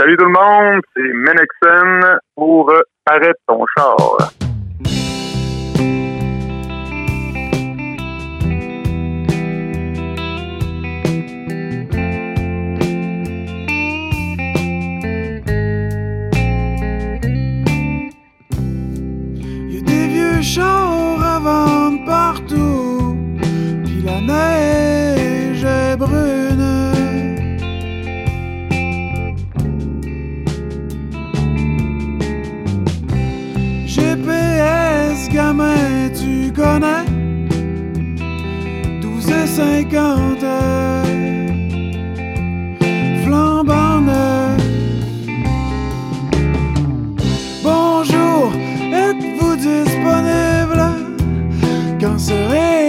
Salut tout le monde, c'est Menexen pour Arrête ton char. Chars à vendre partout, puis la neige tu connais 12 et 50 flambant neuf. Bonjour, êtes-vous disponible? Quand serez-vous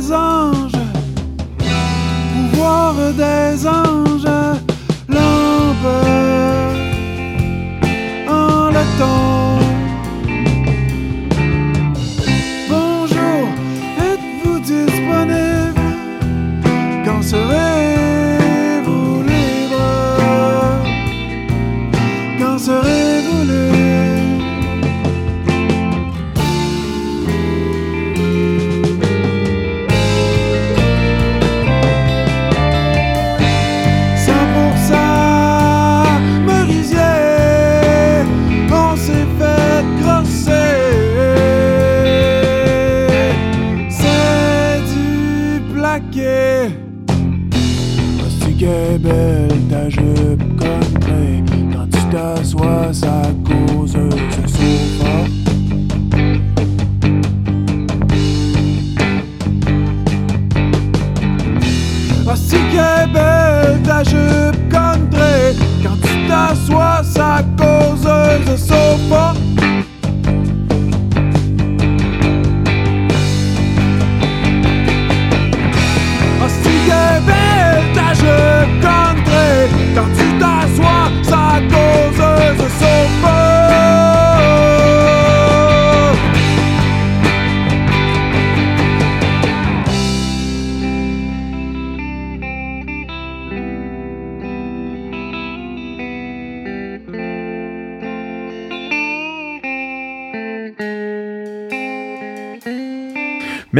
des anges, pouvoir des anges,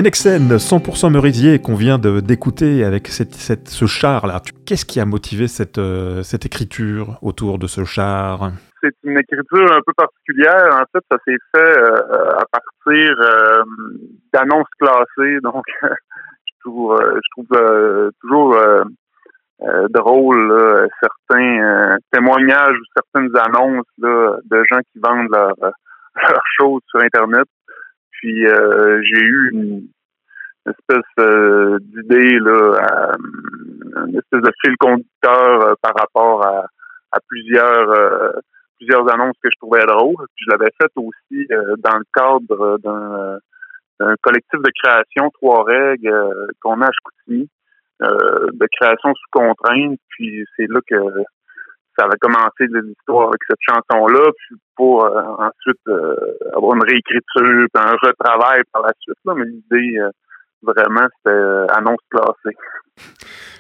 Menexen, 100% Merisier, qu'on vient d'écouter avec ce char-là. Qu'est-ce qui a motivé cette, euh, cette écriture autour de ce char? C'est une écriture un peu particulière. En fait, ça s'est fait euh, à partir euh, d'annonces classées. Donc, je trouve, toujours drôle certains témoignages ou certaines annonces là, de gens qui vendent leurs leurs choses sur Internet. Puis euh, j'ai eu une espèce euh, d'idée là, une espèce de fil conducteur euh, par rapport à, plusieurs euh, plusieurs annonces que je trouvais drôles. Puis je l'avais fait aussi dans le cadre d'un, collectif de création Trois règles qu'on a à Chicoutimi, de création sous contrainte. Puis c'est là que ça avait commencé l'histoire avec cette chanson-là, puis pour euh, ensuite euh, avoir une réécriture, puis un retravail par la suite. Là, mais l'idée, euh, vraiment, c'était annonce classée.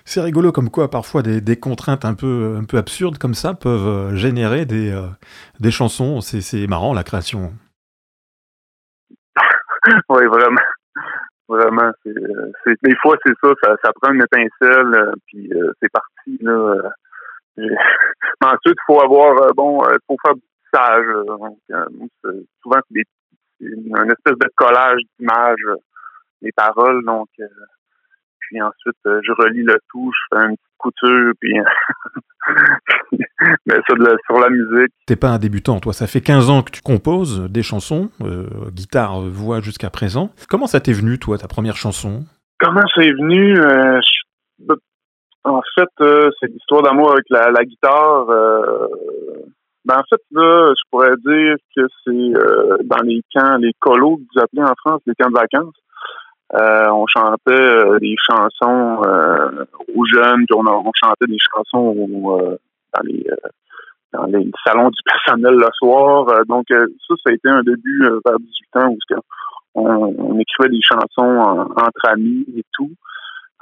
C'est rigolo comme quoi parfois des, des contraintes un peu, un peu absurdes comme ça peuvent générer des, des chansons. C'est c'est marrant la création. oui, vraiment. Vraiment. des fois, c'est ça, ça, ça prend une étincelle, puis c'est parti. Là, Mais ensuite, il faut avoir, euh, bon, il faut faire du tissage. euh, donc, euh, souvent, c'est des une, espèce de collage d'images, les paroles. Donc, puis ensuite, je relis le tout, je fais une petite couture, puis mais ça de la, sur la musique. T'es pas un débutant, toi. Ça fait 15 ans que tu composes des chansons, guitare, voix jusqu'à présent. Comment ça t'est venu, toi, ta première chanson? Comment c'est venu En fait, c'est l'histoire d'amour avec la, la guitare. Ben, en fait, là, je pourrais dire que c'est euh, dans les camps, les colos que vous appelez en France, les camps de vacances. Euh, on chantait euh, des chansons aux jeunes, puis on, on, chantait des chansons dans les dans les salons du personnel le soir. donc ça, ça a été un début vers 18 ans où on, on écrivait des chansons entre amis et tout.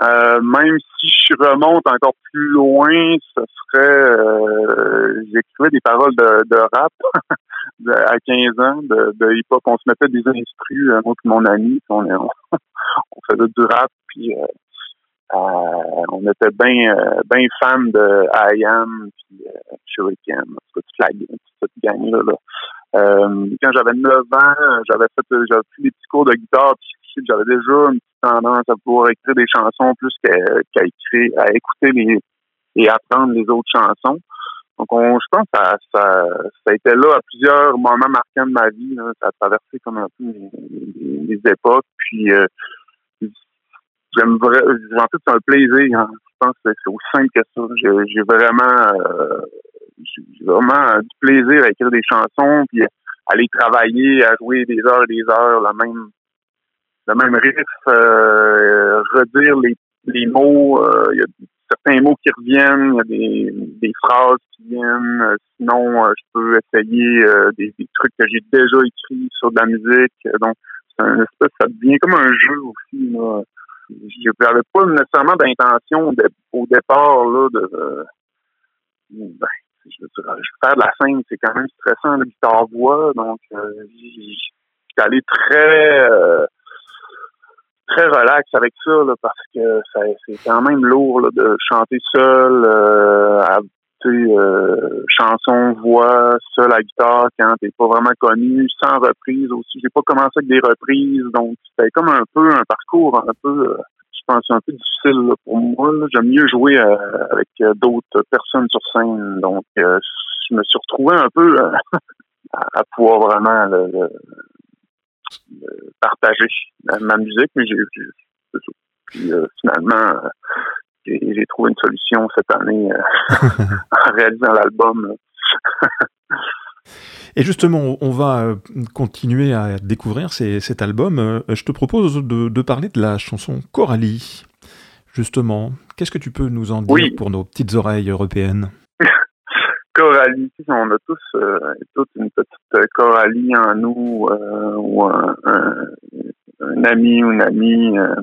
Euh, même si je remonte encore plus loin, ce serait euh, j'écrivais des paroles de, de rap à 15 ans, de, de hip-hop. On se mettait des instrus, euh, moi mon ami, on, faisait du rap, puis euh, euh on était bien ben fans de IAM, puis euh, Shuriken, toute la toute cette gang-là. Là. quand j'avais 9 ans, j'avais fait j'avais pris des petits cours de guitare, puis j'avais déjà une petite tendance à pouvoir écrire des chansons plus qu'à écrire, à écouter les et apprendre les autres chansons. Donc, on, je pense que ça, ça, ça a été là à plusieurs moments marquants de ma vie. Ça a traversé comme un peu les, époques. Puis, euh, j'aime vraiment, en fait, c'est un plaisir. Hein. Je pense que c'est aussi simple que ça. J'ai vraiment, euh, vraiment du plaisir à écrire des chansons, puis aller travailler, à jouer des heures et des heures, la même, le même riff, euh, redire les, les mots. Il y a certains mots qui reviennent, il y a des, des phrases qui viennent. Euh, sinon, euh, je peux essayer euh, des, des, trucs que j'ai déjà écrits sur de la musique. Donc, un espèce, ça devient comme un jeu aussi. Là. Je n'avais pas nécessairement d'intention au départ là, de ben, je veux dire, faire de la scène, c'est quand même stressant, la guitare-voix. Donc, euh, j'étais allé très très relax avec ça là, parce que c'est quand même lourd là, de chanter seul, euh, à, euh, chanson, voix, seul à guitare quand t'es pas vraiment connu, sans reprise aussi. J'ai pas commencé avec des reprises, donc c'était comme un peu un parcours un peu, euh, je pense, un peu difficile pour moi. J'aime mieux jouer euh, avec d'autres personnes sur scène, donc je me suis retrouvé un peu à, pouvoir vraiment partager ma musique, mais j'ai puis euh, finalement j'ai trouvé une solution cette année euh, en réalisant l'album. Et justement, on va euh, continuer à découvrir cet album. Je te propose de, de, parler de la chanson Coralie. Justement, qu'est-ce que tu peux nous en dire pour nos petites oreilles européennes? Coralie. On a tous euh, une petite Coralie en nous euh, ou un, ami ou une amie. Euh,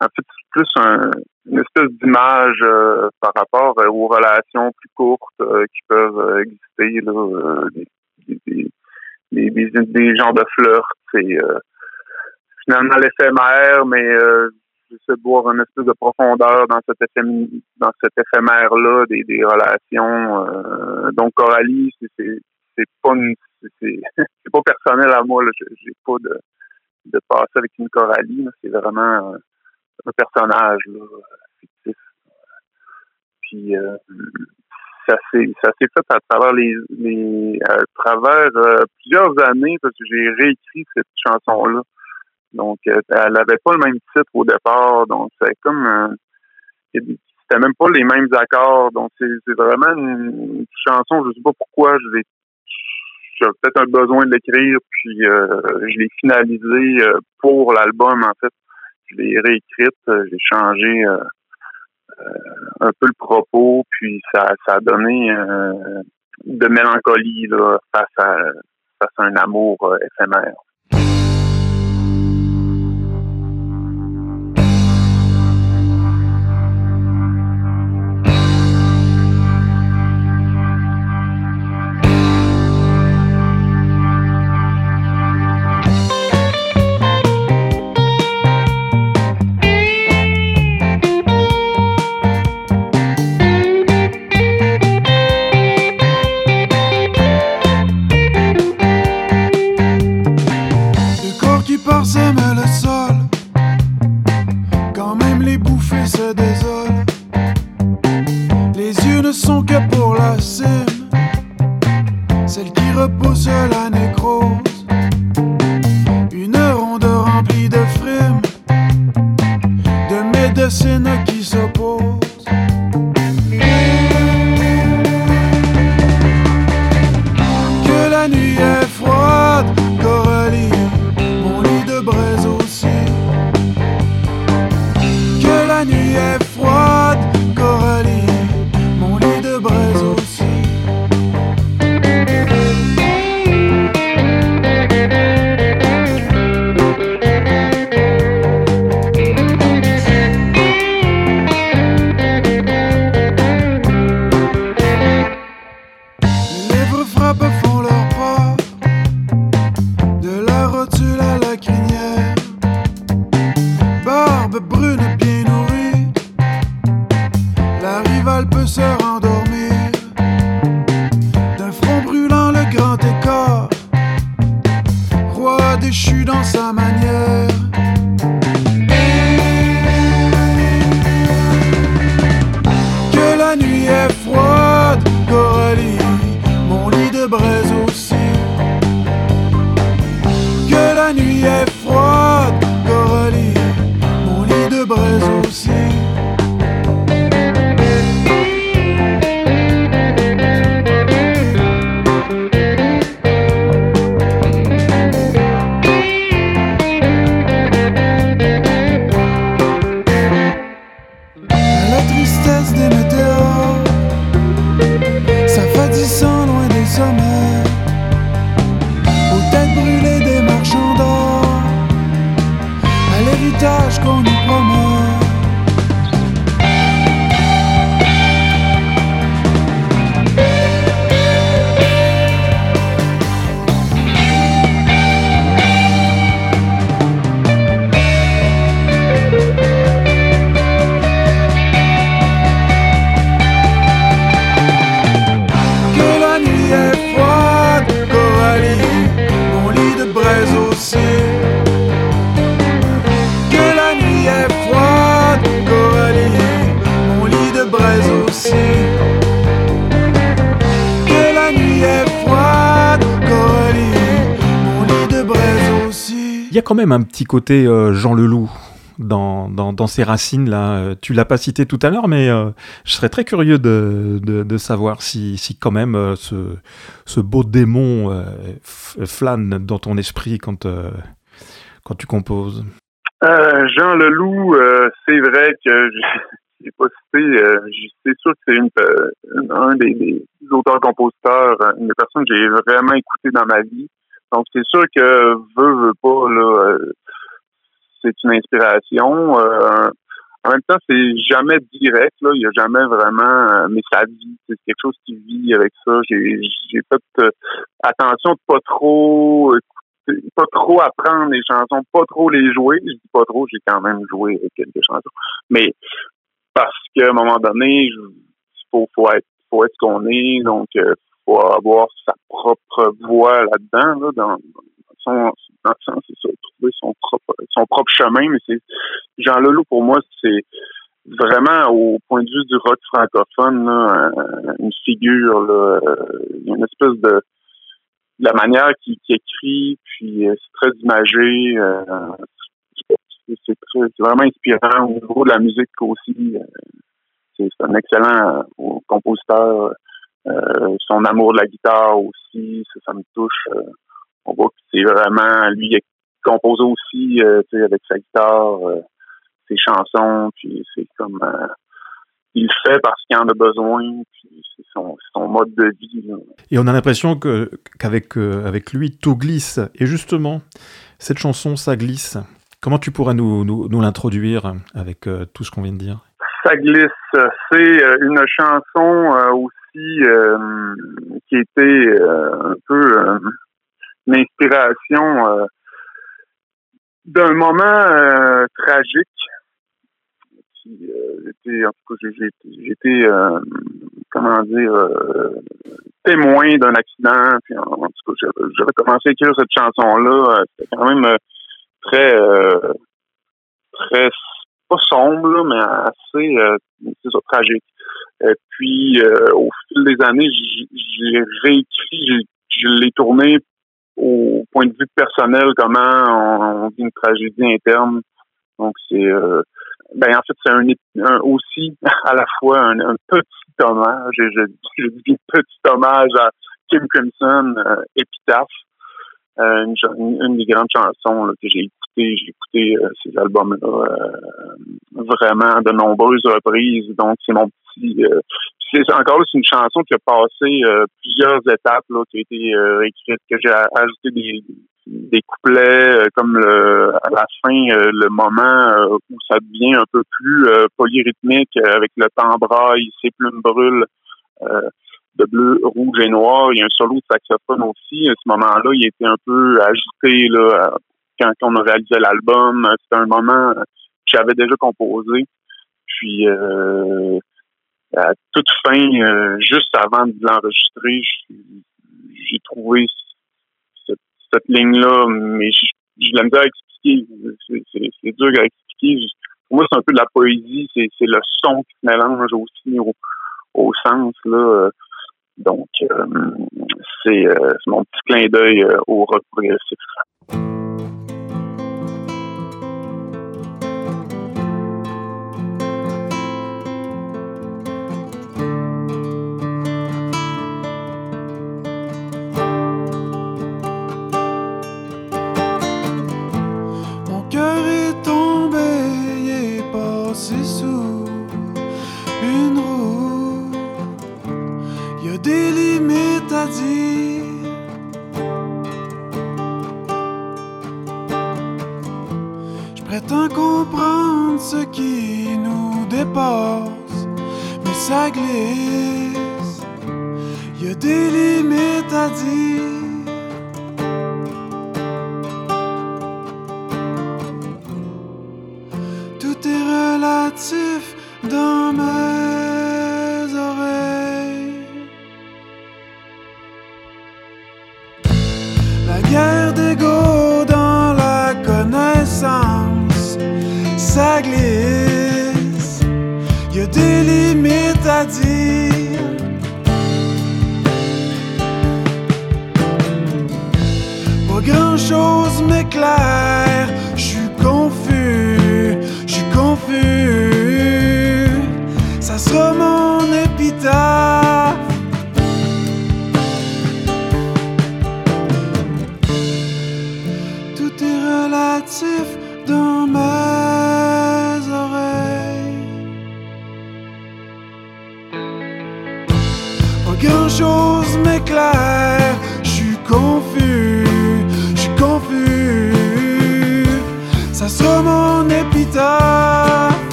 en fait, c'est plus un, une espèce d'image euh, par rapport aux relations plus courtes qui peuvent exister, des, des, des, des, genres de flirt. C'est finalement l'éphémère, mais j'essaie de voir une espèce de profondeur dans cet dans cet éphémère là des, relations euh, donc Coralie c'est pas c'est pas personnel à moi j'ai pas de de passer avec une Coralie c'est vraiment un, personnage là, fictif. Puis euh, ça s'est ça s'est fait à travers les, les à travers euh, plusieurs années parce que j'ai réécrit cette chanson là donc, euh, elle n'avait pas le même titre au départ. Donc, c'est comme... Euh, c'était même pas les mêmes accords. Donc, c'est vraiment une, chanson, je sais pas pourquoi, je l'ai j'ai peut-être un besoin de l'écrire, puis euh, je l'ai finalisé pour l'album, en fait. Je l'ai réécrite, j'ai changé un peu le propos, puis ça, ça a donné de mélancolie là, face, à, face à un amour éphémère. Déchu dans sa manière même un petit côté euh, Jean Leloup dans, dans, ses racines là. Euh, Tu l'as pas cité tout à l'heure, mais euh, je serais très curieux de, de, savoir si, si quand même ce, ce beau démon flâne dans ton esprit quand, quand tu composes. Jean Leloup, c'est vrai que je l'ai pas cité. c'est sûr que c'est un des, des auteurs-compositeurs, une des personnes que j'ai vraiment écouté dans ma vie. Donc c'est sûr que veut, veut pas, là, euh, c'est une inspiration. Euh, en même temps, c'est jamais direct, là. Il y a jamais vraiment, euh, mais ça vit. C'est quelque chose qui vit avec ça. J'ai, j'ai fait attention de pas trop pas trop apprendre les chansons, pas trop les jouer. Je dis pas trop, j'ai quand même joué quelques chansons. Mais parce qu'à un moment donné, il faut, faut être, faut être ce qu'on est, donc faut avoir sa propre voix là-dedans, là, dans, son, dans le sens, c'est ça, trouver son propre, son propre chemin. Mais c'est Jean Leloup pour moi, c'est vraiment au point de vue du rock francophone, une figure, là, une espèce de la manière qu'il qu'il écrit, puis euh, c'est très imagé. euh, c'est vraiment inspirant au niveau de la musique aussi. euh, c'est un excellent compositeur. Euh, son amour de la guitare aussi, ça, ça me touche. euh, on voit que c'est vraiment lui qui a composé aussi euh, avec sa guitare ses chansons, puis c'est comme euh, il fait parce qu'il en a besoin, puis c'est son, mode de vie. là. Et on a l'impression que qu'avec euh, avec lui, tout glisse. Et justement, cette chanson, ça glisse. Comment tu pourrais nous, nous, nous l'introduire avec euh, tout ce qu'on vient de dire? Ça glisse. C'est une chanson euh, aussi euh, qui était euh, un peu euh, une inspiration euh, d'un moment euh, tragique. Qui, en tout cas, j'étais, comment dire, témoin d'un accident. Puis en, tout cas, j'avais commencé à écrire cette chanson-là. C'était quand même très, très pas sombre, mais assez tragique. Euh, puis, euh, au fil des années, j'ai réécrit, je l'ai tourné au point de vue personnel, comment on, vit une tragédie interne. Donc c'est euh, ben en fait c'est un, aussi à la fois un, petit hommage, je, je, dis petit hommage à Kim Crimson, euh, Epitaph, euh, une, une, des grandes chansons que j'ai écoutées. J'ai écouté euh, ces albums-là vraiment de nombreuses reprises. Donc, c'est mon petit... c'est encore là, c'est une chanson qui a passé plusieurs étapes, qui a été écrite, que j'ai ajouté des, des couplets comme le, à la fin, le moment où ça devient un peu plus polyrythmique avec le temps braille, ses plumes brûlent de bleu, rouge et noir. Il y a un solo de saxophone aussi. À ce moment-là, il était un peu agité là, quand on a réalisé l'album. C'était un moment que j'avais déjà composé. Puis euh, à toute fin, euh, juste avant de l'enregistrer, j'ai trouvé cette, ligne-là, mais je l'aime bien expliquer. C'est dur à expliquer. Pour moi, c'est un peu de la poésie. C'est le son qui se mélange aussi au, sens. là. Donc, euh, c'est mon petit clin d'œil au rock progressif. Je prétends comprendre ce qui nous dépasse, mais ça glisse. Y a des limites à dire.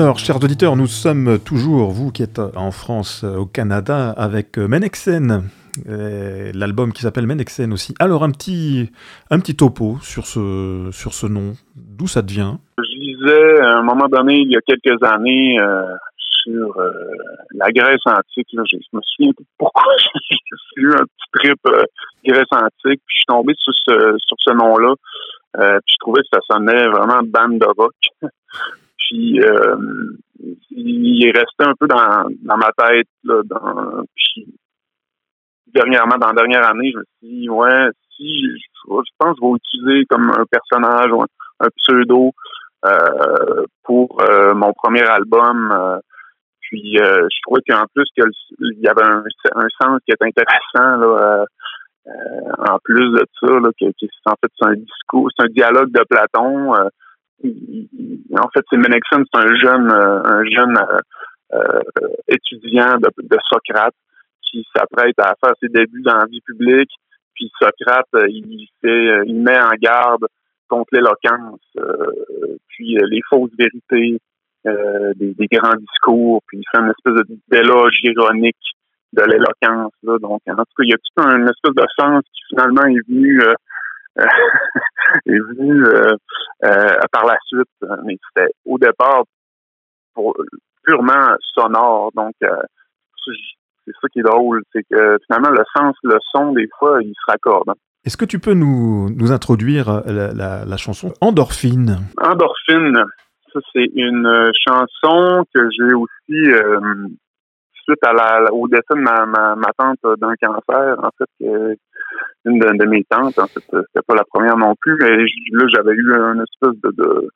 Alors, chers auditeurs, nous sommes toujours, vous qui êtes en France, au Canada, avec Menexen, l'album qui s'appelle Menexen aussi. Alors, un petit, un petit topo sur ce, sur ce nom, d'où ça devient? Je lisais à un moment donné, il y a quelques années, euh, sur euh, la Grèce antique. Je, me souviens pourquoi j'ai eu un petit trip euh, Grèce antique, puis je suis tombé sur ce, sur ce nom-là. Puis je trouvais que ça sonnait vraiment bande de rock. Puis euh, il est resté un peu dans, ma tête. Dans, puis, dernièrement, dans la dernière année, je me suis dit, ouais, si je, pense que je vais utiliser comme un personnage ou un, pseudo euh, pour euh, mon premier album. Puis je trouvais qu'en plus qu'il y avait un, sens qui est intéressant en plus de ça, que, en fait c'est un discours, c'est un dialogue de Platon. En fait, c'est Menexen, c'est un jeune, un jeune étudiant de, de Socrate qui s'apprête à faire ses débuts dans la vie publique. Puis Socrate, il fait, il met en garde contre l'éloquence, euh, puis euh, les fausses vérités, euh, des, grands discours, puis il fait une espèce d'éloge ironique de l'éloquence. Donc, en tout cas, il y a tout un espèce de sens qui finalement est venu est venu par la suite. Mais c'était au départ pour, purement sonore. Donc, c'est ça qui est drôle, c'est que finalement, le sens, le son, des fois, il se raccorde. Est-ce que tu peux nous, nous introduire euh, la, la, chanson Endorphine? Endorphine, ça c'est une euh, chanson que j'ai aussi euh, suite à la, au décès de ma, ma, ma tante d'un cancer, en fait, une de, mes tantes, en fait, c'était pas la première non plus, mais là j'avais eu une espèce de,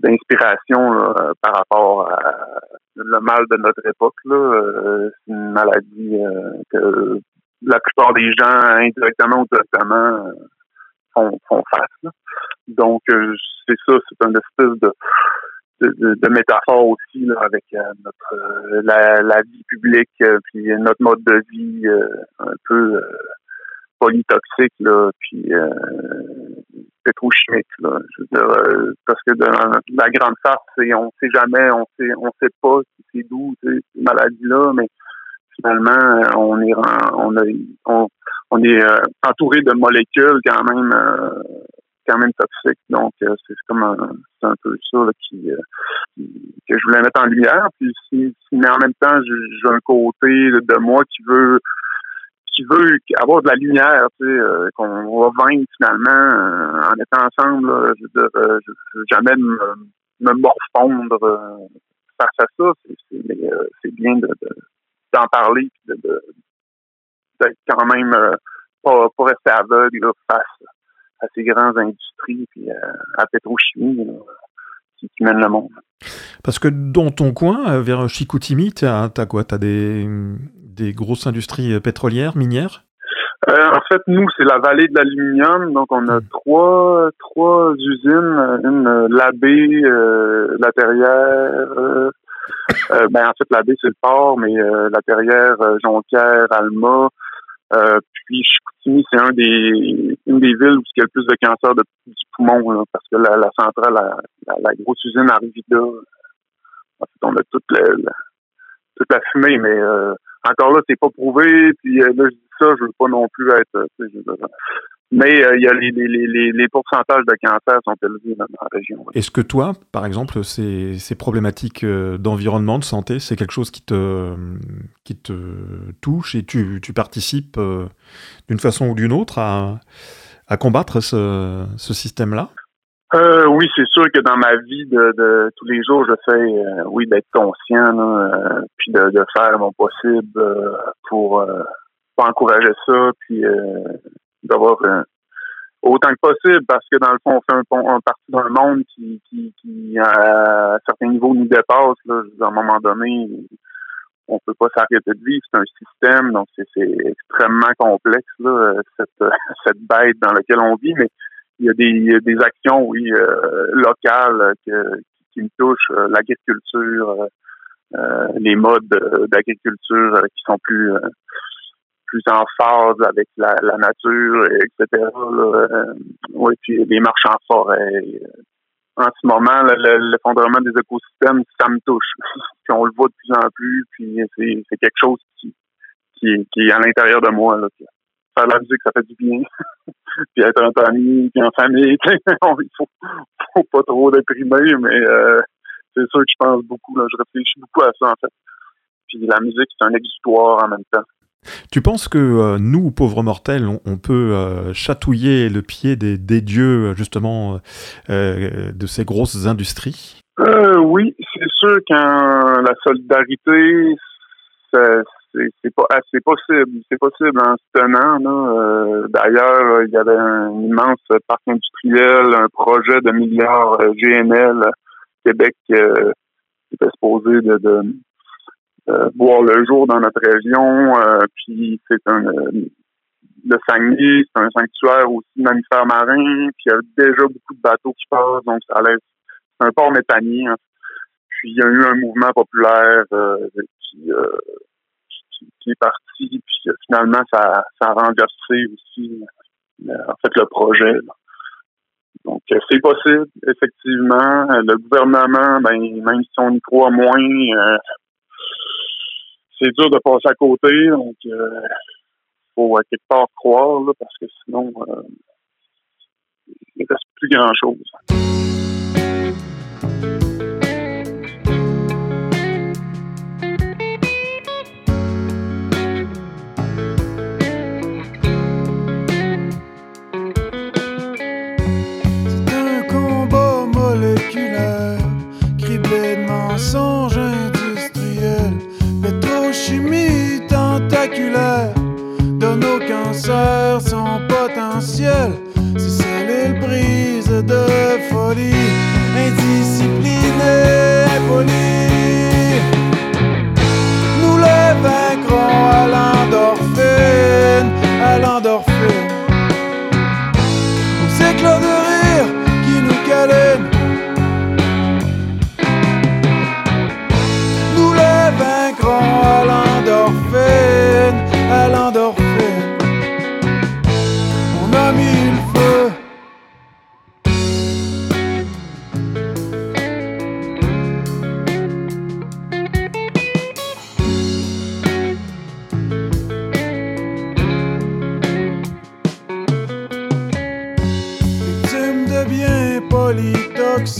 d'inspiration par rapport à le mal de notre époque. Là. c'est une maladie que la plupart des gens, indirectement ou directement, euh, font, font face. Donc, euh, c'est ça, c'est une espèce de, de, de, métaphore aussi là, avec euh, notre la, la, vie publique, puis notre mode de vie un peu polytoxique, là, puis pétrochimique. Là. Je veux dire, parce que dans la grande farce, on sait jamais, on sait on sait pas si c'est d'où ces maladies-là, mais finalement, euh, on est on, on, est euh, entouré de molécules quand même euh, quand même toxiques. Donc c'est comme un, un peu ça qui, que je voulais mettre en lumière. Puis mais en même temps, j'ai un côté de moi qui veut qui veut avoir de la lumière, tu sais, qu'on va vaincre finalement en étant ensemble. je veux je, veux jamais me, morfondre face à ça. C'est, bien de d'en parler de, d'être quand même euh, pas, pas rester aveugle face à ces grandes industries puis euh, à, la pétrochimie qui, mènent le monde. Parce que dans ton coin, euh, vers Chicoutimi, tu as, quoi? Tu as des, des grosses industries pétrolières, minières en fait, nous, c'est la vallée de l'aluminium. Donc, on a hmm. trois, trois usines. Une, euh, La Terrière, euh, ben, en fait, la baie, c'est le port, mais euh, la terrière, euh, Jonquière, Alma, euh, puis Chicoutimi, c'est un des une des villes où il y a le plus de cancer de, du poumon, parce que la, centrale, la, la, grosse usine arrive là. En fait, on a toute la, toute la fumée, mais encore là, c'est pas prouvé. Puis là, je dis ça, je veux pas non plus être. Mais euh, il y a les, les, les, pourcentages de cancer sont élevés dans la région. Est-ce que toi, par exemple, ces, ces problématiques euh, d'environnement, de santé, c'est quelque chose qui te, qui te touche et tu, tu participes euh, d'une façon ou d'une autre à, à combattre ce, ce système-là? Euh, oui, c'est sûr que dans ma vie de, de tous les jours, je fais, oui, d'être conscient, là, puis de, de, faire mon possible pour, pour encourager ça, puis d'avoir autant que possible parce que dans le fond, on fait un, un partie d'un monde qui, qui, qui, à certains niveaux nous dépasse. Là. À un moment donné, on peut pas s'arrêter de vivre. C'est un système, donc c'est extrêmement complexe, là, cette, cette bête dans laquelle on vit, mais il y a des, des actions, oui, euh, locales que, qui me touchent, euh, l'agriculture, euh, les modes d'agriculture qui sont plus plus en phase avec la, nature, etc. Euh, oui, puis les marches en forêt. En ce moment, l'effondrement des écosystèmes, ça me touche. puis on le voit de plus en plus, puis c'est quelque chose qui, qui, est à l'intérieur de moi. Là, faire la musique, ça fait du bien. puis être en famille, puis en famille, il faut, faut pas trop déprimer, mais euh, c'est sûr que je pense beaucoup. Là, je réfléchis beaucoup à ça, en fait. Puis la musique, c'est un exutoire en même temps. Tu penses que euh, nous, pauvres mortels, on, peut euh, chatouiller le pied des, dieux, justement, de ces grosses industries? Oui, c'est sûr qu'en la solidarité, c'est pas c'est possible, c'est possible en se tenant. Euh, D'ailleurs, il y avait un immense parc industriel, un projet de milliards euh, GNL Québec euh, qui était supposé de, de voir le jour dans notre région. puis c'est un le Saguenay, c'est un sanctuaire aussi de mammifères marins, puis il y a déjà beaucoup de bateaux qui passent, donc ça laisse c'est un port méthanier. Hein. Puis il y a eu un mouvement populaire euh, qui, euh, est parti, puis finalement ça, ça a renversé aussi euh, en fait le projet. Donc c'est possible, effectivement. Le gouvernement, ben même si on y croit moins, c'est dur de passer à côté. Donc faut à quelque part croire, parce que sinon, euh, il ne reste plus grand-chose.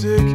sick